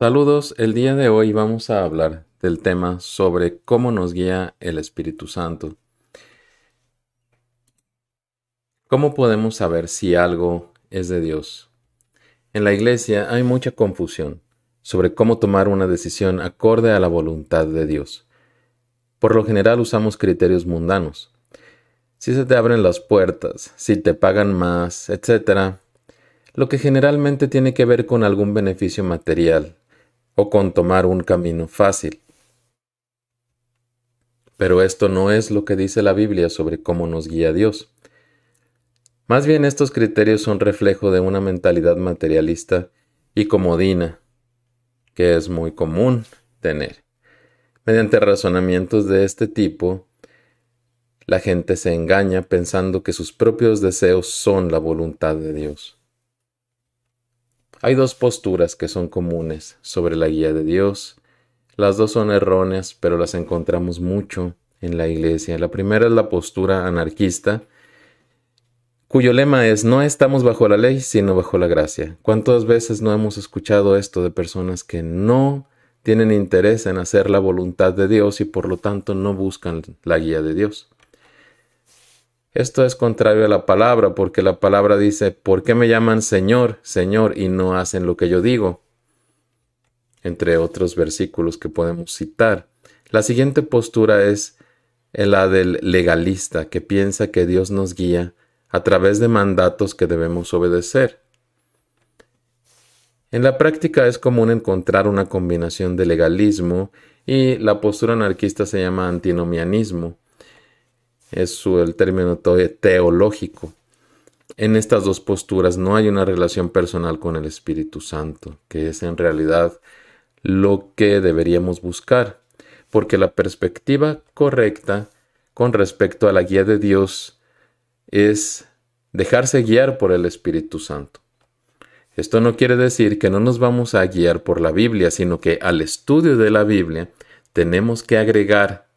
Saludos, el día de hoy vamos a hablar del tema sobre cómo nos guía el Espíritu Santo. ¿Cómo podemos saber si algo es de Dios? En la iglesia hay mucha confusión sobre cómo tomar una decisión acorde a la voluntad de Dios. Por lo general usamos criterios mundanos. Si se te abren las puertas, si te pagan más, etc., lo que generalmente tiene que ver con algún beneficio material, o con tomar un camino fácil. Pero esto no es lo que dice la Biblia sobre cómo nos guía Dios. Más bien estos criterios son reflejo de una mentalidad materialista y comodina, que es muy común tener. Mediante razonamientos de este tipo, la gente se engaña pensando que sus propios deseos son la voluntad de Dios. Hay dos posturas que son comunes sobre la guía de Dios. Las dos son erróneas, pero las encontramos mucho en la iglesia. La primera es la postura anarquista, cuyo lema es no estamos bajo la ley, sino bajo la gracia. ¿Cuántas veces no hemos escuchado esto de personas que no tienen interés en hacer la voluntad de Dios y por lo tanto no buscan la guía de Dios? Esto es contrario a la palabra, porque la palabra dice, ¿por qué me llaman Señor, Señor y no hacen lo que yo digo? Entre otros versículos que podemos citar. La siguiente postura es la del legalista, que piensa que Dios nos guía a través de mandatos que debemos obedecer. En la práctica es común encontrar una combinación de legalismo y la postura anarquista se llama antinomianismo es el término teológico. En estas dos posturas no hay una relación personal con el Espíritu Santo, que es en realidad lo que deberíamos buscar, porque la perspectiva correcta con respecto a la guía de Dios es dejarse guiar por el Espíritu Santo. Esto no quiere decir que no nos vamos a guiar por la Biblia, sino que al estudio de la Biblia tenemos que agregar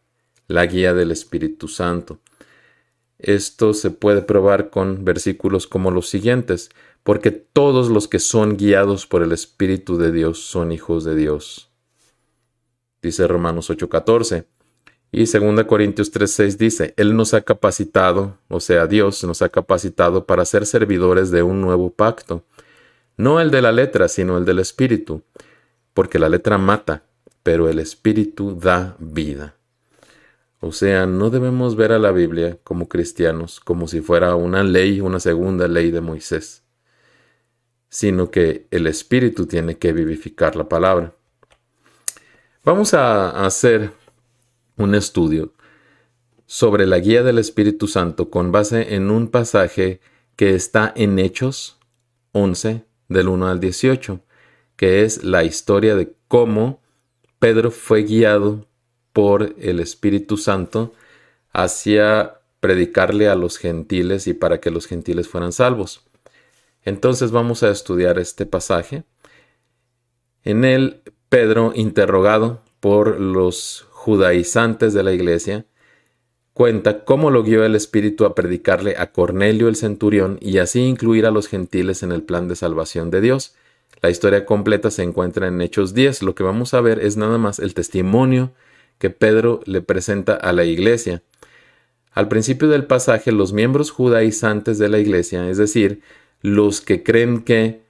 la guía del Espíritu Santo. Esto se puede probar con versículos como los siguientes, porque todos los que son guiados por el Espíritu de Dios son hijos de Dios. Dice Romanos 8:14. Y 2 Corintios 3:6 dice, Él nos ha capacitado, o sea, Dios nos ha capacitado para ser servidores de un nuevo pacto, no el de la letra, sino el del Espíritu, porque la letra mata, pero el Espíritu da vida. O sea, no debemos ver a la Biblia como cristianos como si fuera una ley, una segunda ley de Moisés, sino que el Espíritu tiene que vivificar la palabra. Vamos a hacer un estudio sobre la guía del Espíritu Santo con base en un pasaje que está en Hechos 11 del 1 al 18, que es la historia de cómo Pedro fue guiado por el Espíritu Santo hacia predicarle a los gentiles y para que los gentiles fueran salvos. Entonces vamos a estudiar este pasaje. En él, Pedro, interrogado por los judaizantes de la iglesia, cuenta cómo lo guió el Espíritu a predicarle a Cornelio el centurión y así incluir a los gentiles en el plan de salvación de Dios. La historia completa se encuentra en Hechos 10. Lo que vamos a ver es nada más el testimonio que Pedro le presenta a la iglesia. Al principio del pasaje, los miembros judaizantes de la iglesia, es decir, los que creen que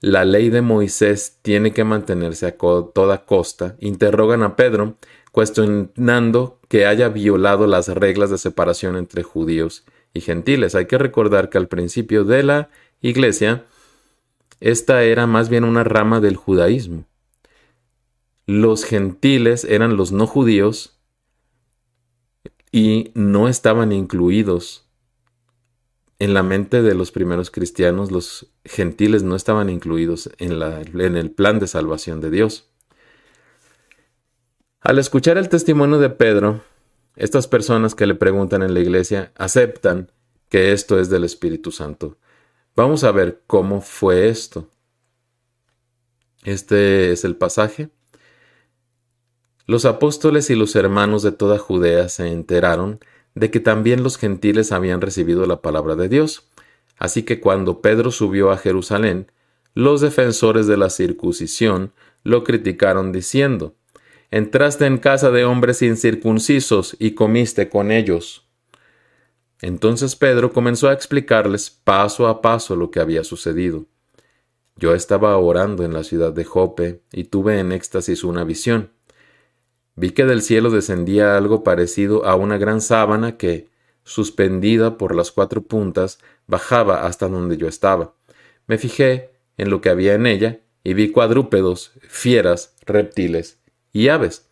la ley de Moisés tiene que mantenerse a toda costa, interrogan a Pedro, cuestionando que haya violado las reglas de separación entre judíos y gentiles. Hay que recordar que al principio de la iglesia, esta era más bien una rama del judaísmo los gentiles eran los no judíos y no estaban incluidos en la mente de los primeros cristianos, los gentiles no estaban incluidos en, la, en el plan de salvación de Dios. Al escuchar el testimonio de Pedro, estas personas que le preguntan en la iglesia aceptan que esto es del Espíritu Santo. Vamos a ver cómo fue esto. Este es el pasaje. Los apóstoles y los hermanos de toda Judea se enteraron de que también los gentiles habían recibido la palabra de Dios. Así que cuando Pedro subió a Jerusalén, los defensores de la circuncisión lo criticaron diciendo, Entraste en casa de hombres incircuncisos y comiste con ellos. Entonces Pedro comenzó a explicarles paso a paso lo que había sucedido. Yo estaba orando en la ciudad de Jope y tuve en éxtasis una visión. Vi que del cielo descendía algo parecido a una gran sábana que, suspendida por las cuatro puntas, bajaba hasta donde yo estaba. Me fijé en lo que había en ella y vi cuadrúpedos, fieras, reptiles y aves.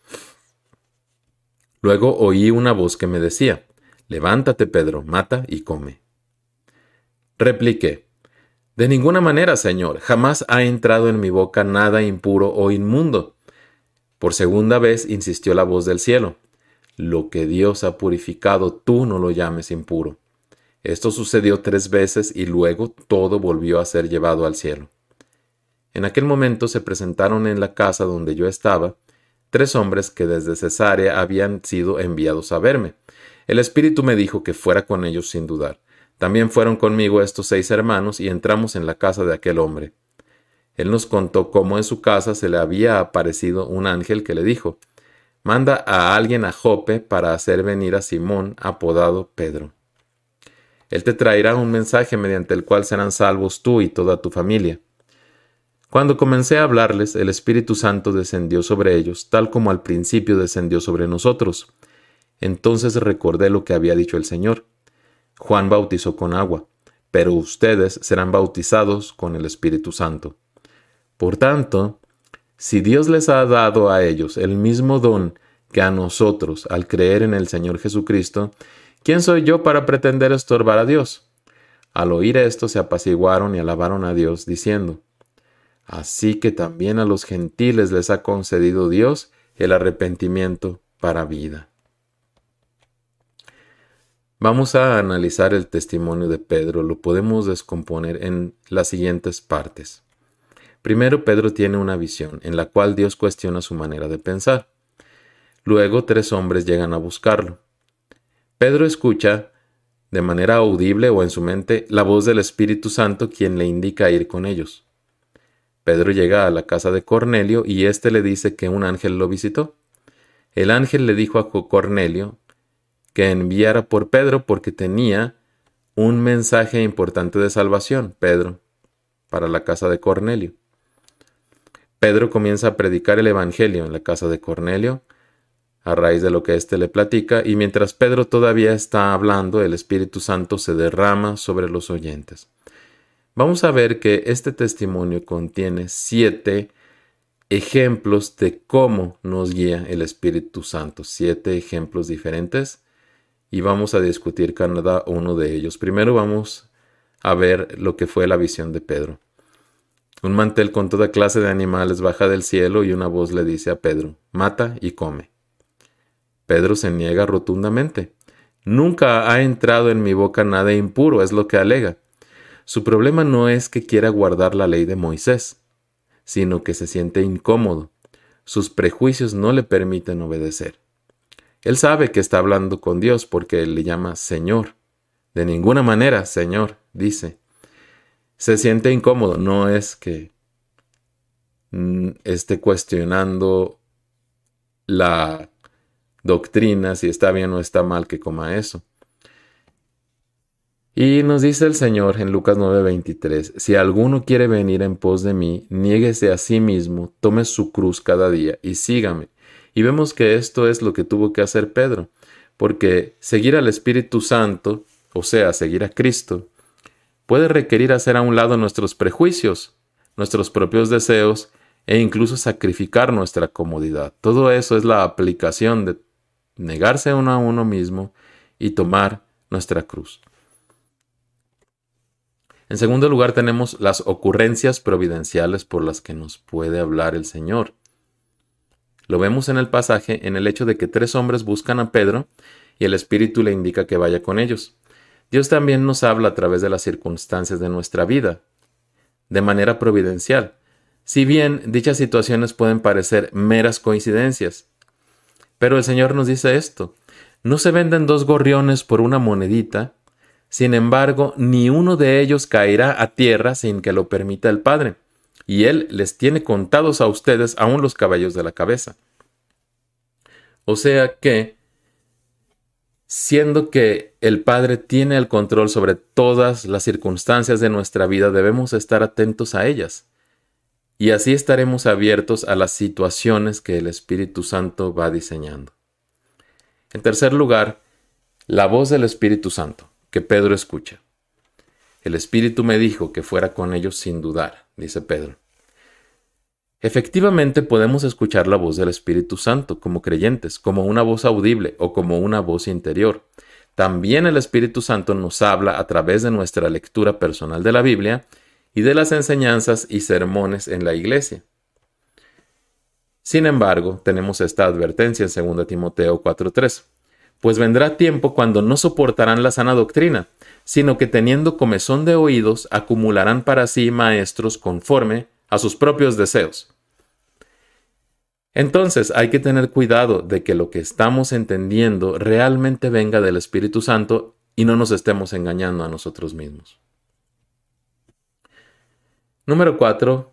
Luego oí una voz que me decía, Levántate, Pedro, mata y come. Repliqué, De ninguna manera, Señor, jamás ha entrado en mi boca nada impuro o inmundo. Por segunda vez insistió la voz del cielo, Lo que Dios ha purificado, tú no lo llames impuro. Esto sucedió tres veces y luego todo volvió a ser llevado al cielo. En aquel momento se presentaron en la casa donde yo estaba tres hombres que desde Cesarea habían sido enviados a verme. El Espíritu me dijo que fuera con ellos sin dudar. También fueron conmigo estos seis hermanos y entramos en la casa de aquel hombre. Él nos contó cómo en su casa se le había aparecido un ángel que le dijo, Manda a alguien a Jope para hacer venir a Simón, apodado Pedro. Él te traerá un mensaje mediante el cual serán salvos tú y toda tu familia. Cuando comencé a hablarles, el Espíritu Santo descendió sobre ellos, tal como al principio descendió sobre nosotros. Entonces recordé lo que había dicho el Señor. Juan bautizó con agua, pero ustedes serán bautizados con el Espíritu Santo. Por tanto, si Dios les ha dado a ellos el mismo don que a nosotros al creer en el Señor Jesucristo, ¿quién soy yo para pretender estorbar a Dios? Al oír esto se apaciguaron y alabaron a Dios, diciendo, Así que también a los gentiles les ha concedido Dios el arrepentimiento para vida. Vamos a analizar el testimonio de Pedro. Lo podemos descomponer en las siguientes partes. Primero, Pedro tiene una visión en la cual Dios cuestiona su manera de pensar. Luego, tres hombres llegan a buscarlo. Pedro escucha de manera audible o en su mente la voz del Espíritu Santo quien le indica ir con ellos. Pedro llega a la casa de Cornelio y éste le dice que un ángel lo visitó. El ángel le dijo a Cornelio que enviara por Pedro porque tenía un mensaje importante de salvación, Pedro, para la casa de Cornelio. Pedro comienza a predicar el Evangelio en la casa de Cornelio, a raíz de lo que éste le platica, y mientras Pedro todavía está hablando, el Espíritu Santo se derrama sobre los oyentes. Vamos a ver que este testimonio contiene siete ejemplos de cómo nos guía el Espíritu Santo, siete ejemplos diferentes y vamos a discutir cada uno de ellos. Primero vamos a ver lo que fue la visión de Pedro. Un mantel con toda clase de animales baja del cielo y una voz le dice a Pedro, mata y come. Pedro se niega rotundamente. Nunca ha entrado en mi boca nada impuro, es lo que alega. Su problema no es que quiera guardar la ley de Moisés, sino que se siente incómodo. Sus prejuicios no le permiten obedecer. Él sabe que está hablando con Dios porque le llama Señor. De ninguna manera, Señor, dice. Se siente incómodo, no es que mm, esté cuestionando la doctrina, si está bien o está mal que coma eso. Y nos dice el Señor en Lucas 9:23, si alguno quiere venir en pos de mí, niéguese a sí mismo, tome su cruz cada día y sígame. Y vemos que esto es lo que tuvo que hacer Pedro, porque seguir al Espíritu Santo, o sea, seguir a Cristo, puede requerir hacer a un lado nuestros prejuicios, nuestros propios deseos e incluso sacrificar nuestra comodidad. Todo eso es la aplicación de negarse uno a uno mismo y tomar nuestra cruz. En segundo lugar tenemos las ocurrencias providenciales por las que nos puede hablar el Señor. Lo vemos en el pasaje en el hecho de que tres hombres buscan a Pedro y el Espíritu le indica que vaya con ellos. Dios también nos habla a través de las circunstancias de nuestra vida, de manera providencial. Si bien dichas situaciones pueden parecer meras coincidencias, pero el Señor nos dice esto, no se venden dos gorriones por una monedita, sin embargo, ni uno de ellos caerá a tierra sin que lo permita el Padre. y Él les tiene contados a ustedes aún los cabellos de la cabeza. O sea que, siendo que el Padre tiene el control sobre todas las circunstancias de nuestra vida, debemos estar atentos a ellas. Y así estaremos abiertos a las situaciones que el Espíritu Santo va diseñando. En tercer lugar, la voz del Espíritu Santo, que Pedro escucha. El Espíritu me dijo que fuera con ellos sin dudar, dice Pedro. Efectivamente podemos escuchar la voz del Espíritu Santo como creyentes, como una voz audible o como una voz interior. También el Espíritu Santo nos habla a través de nuestra lectura personal de la Biblia y de las enseñanzas y sermones en la iglesia. Sin embargo, tenemos esta advertencia en 2 Timoteo 4:3, pues vendrá tiempo cuando no soportarán la sana doctrina, sino que teniendo comezón de oídos acumularán para sí maestros conforme a sus propios deseos entonces hay que tener cuidado de que lo que estamos entendiendo realmente venga del Espíritu Santo y no nos estemos engañando a nosotros mismos. Número 4.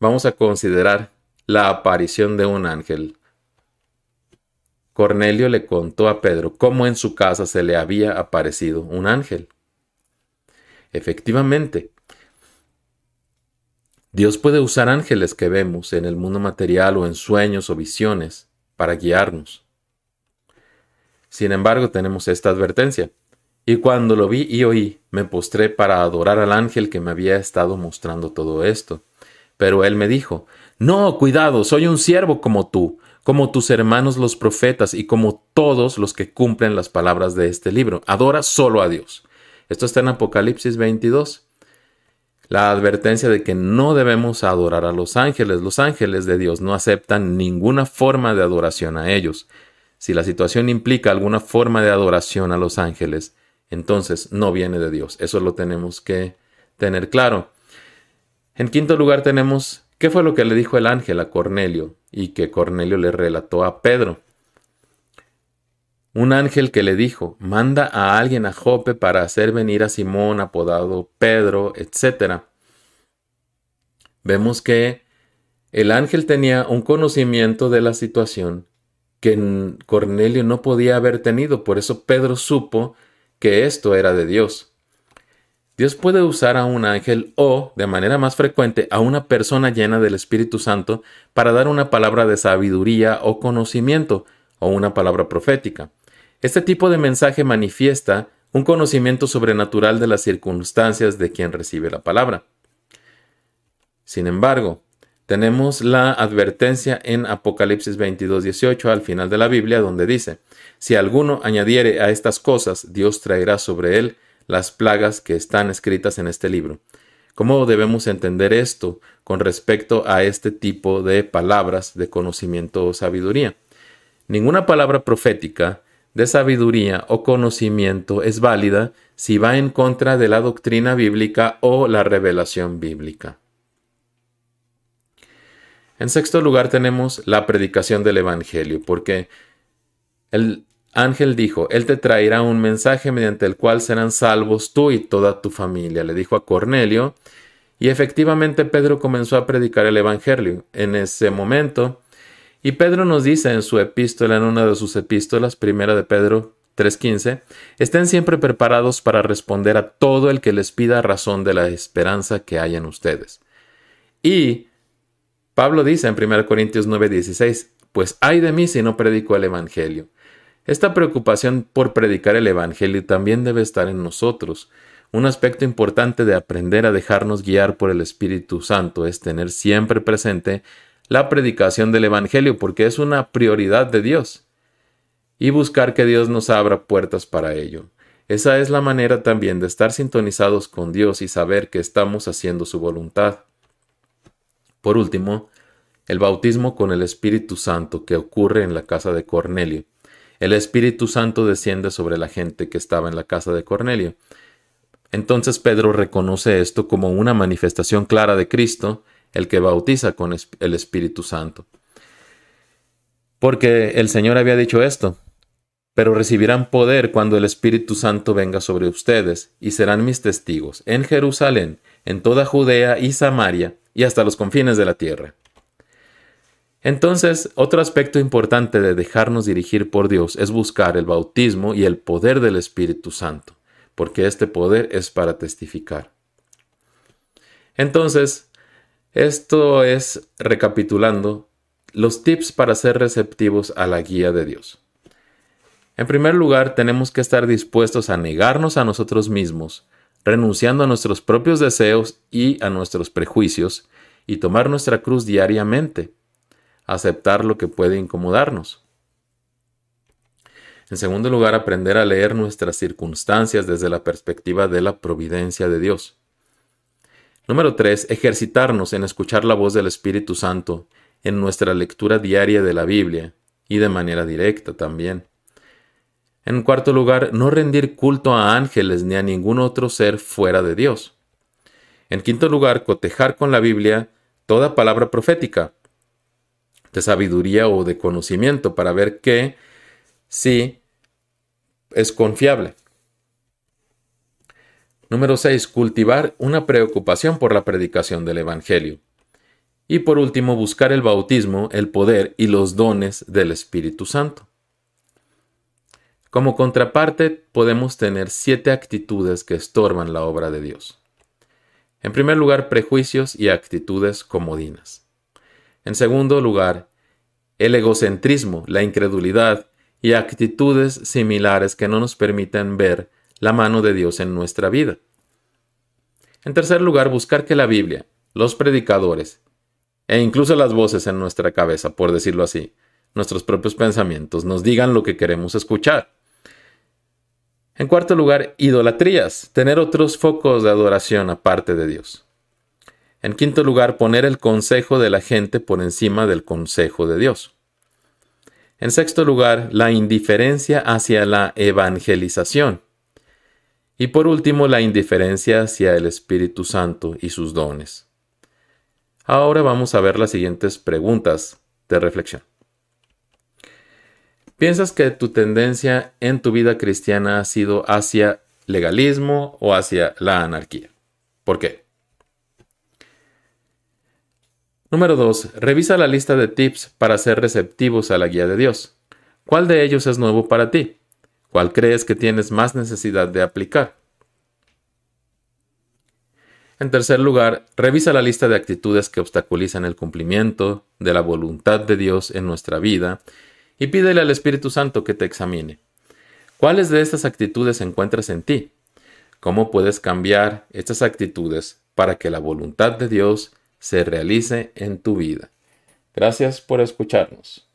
Vamos a considerar la aparición de un ángel. Cornelio le contó a Pedro cómo en su casa se le había aparecido un ángel. Efectivamente, Dios puede usar ángeles que vemos en el mundo material o en sueños o visiones para guiarnos. Sin embargo, tenemos esta advertencia. Y cuando lo vi y oí, me postré para adorar al ángel que me había estado mostrando todo esto. Pero él me dijo, No, cuidado, soy un siervo como tú, como tus hermanos los profetas y como todos los que cumplen las palabras de este libro. Adora solo a Dios. Esto está en Apocalipsis 22 la advertencia de que no debemos adorar a los ángeles. Los ángeles de Dios no aceptan ninguna forma de adoración a ellos. Si la situación implica alguna forma de adoración a los ángeles, entonces no viene de Dios. Eso lo tenemos que tener claro. En quinto lugar tenemos qué fue lo que le dijo el ángel a Cornelio y que Cornelio le relató a Pedro. Un ángel que le dijo, manda a alguien a Jope para hacer venir a Simón apodado Pedro, etc. Vemos que el ángel tenía un conocimiento de la situación que Cornelio no podía haber tenido, por eso Pedro supo que esto era de Dios. Dios puede usar a un ángel o, de manera más frecuente, a una persona llena del Espíritu Santo para dar una palabra de sabiduría o conocimiento o una palabra profética. Este tipo de mensaje manifiesta un conocimiento sobrenatural de las circunstancias de quien recibe la palabra. Sin embargo, tenemos la advertencia en Apocalipsis 22, 18 al final de la Biblia donde dice, si alguno añadiere a estas cosas, Dios traerá sobre él las plagas que están escritas en este libro. ¿Cómo debemos entender esto con respecto a este tipo de palabras de conocimiento o sabiduría? Ninguna palabra profética de sabiduría o conocimiento es válida si va en contra de la doctrina bíblica o la revelación bíblica. En sexto lugar tenemos la predicación del Evangelio, porque el ángel dijo, Él te traerá un mensaje mediante el cual serán salvos tú y toda tu familia, le dijo a Cornelio, y efectivamente Pedro comenzó a predicar el Evangelio. En ese momento, y Pedro nos dice en su epístola, en una de sus epístolas, primera de Pedro 3.15, estén siempre preparados para responder a todo el que les pida razón de la esperanza que hay en ustedes. Y Pablo dice en 1 Corintios 9:16, pues hay de mí si no predico el Evangelio. Esta preocupación por predicar el Evangelio también debe estar en nosotros. Un aspecto importante de aprender a dejarnos guiar por el Espíritu Santo es tener siempre presente la predicación del Evangelio porque es una prioridad de Dios y buscar que Dios nos abra puertas para ello. Esa es la manera también de estar sintonizados con Dios y saber que estamos haciendo su voluntad. Por último, el bautismo con el Espíritu Santo que ocurre en la casa de Cornelio. El Espíritu Santo desciende sobre la gente que estaba en la casa de Cornelio. Entonces Pedro reconoce esto como una manifestación clara de Cristo el que bautiza con el Espíritu Santo. Porque el Señor había dicho esto, pero recibirán poder cuando el Espíritu Santo venga sobre ustedes, y serán mis testigos en Jerusalén, en toda Judea y Samaria, y hasta los confines de la tierra. Entonces, otro aspecto importante de dejarnos dirigir por Dios es buscar el bautismo y el poder del Espíritu Santo, porque este poder es para testificar. Entonces, esto es, recapitulando, los tips para ser receptivos a la guía de Dios. En primer lugar, tenemos que estar dispuestos a negarnos a nosotros mismos, renunciando a nuestros propios deseos y a nuestros prejuicios, y tomar nuestra cruz diariamente, aceptar lo que puede incomodarnos. En segundo lugar, aprender a leer nuestras circunstancias desde la perspectiva de la providencia de Dios. Número 3. Ejercitarnos en escuchar la voz del Espíritu Santo en nuestra lectura diaria de la Biblia y de manera directa también. En cuarto lugar, no rendir culto a ángeles ni a ningún otro ser fuera de Dios. En quinto lugar, cotejar con la Biblia toda palabra profética, de sabiduría o de conocimiento para ver que sí es confiable. Número 6. Cultivar una preocupación por la predicación del Evangelio. Y por último, buscar el bautismo, el poder y los dones del Espíritu Santo. Como contraparte, podemos tener siete actitudes que estorban la obra de Dios. En primer lugar, prejuicios y actitudes comodinas. En segundo lugar, el egocentrismo, la incredulidad y actitudes similares que no nos permiten ver la mano de Dios en nuestra vida. En tercer lugar, buscar que la Biblia, los predicadores e incluso las voces en nuestra cabeza, por decirlo así, nuestros propios pensamientos, nos digan lo que queremos escuchar. En cuarto lugar, idolatrías, tener otros focos de adoración aparte de Dios. En quinto lugar, poner el consejo de la gente por encima del consejo de Dios. En sexto lugar, la indiferencia hacia la evangelización. Y por último, la indiferencia hacia el Espíritu Santo y sus dones. Ahora vamos a ver las siguientes preguntas de reflexión. ¿Piensas que tu tendencia en tu vida cristiana ha sido hacia legalismo o hacia la anarquía? ¿Por qué? Número 2. Revisa la lista de tips para ser receptivos a la guía de Dios. ¿Cuál de ellos es nuevo para ti? ¿Cuál crees que tienes más necesidad de aplicar? En tercer lugar, revisa la lista de actitudes que obstaculizan el cumplimiento de la voluntad de Dios en nuestra vida y pídele al Espíritu Santo que te examine. ¿Cuáles de estas actitudes encuentras en ti? ¿Cómo puedes cambiar estas actitudes para que la voluntad de Dios se realice en tu vida. Gracias por escucharnos.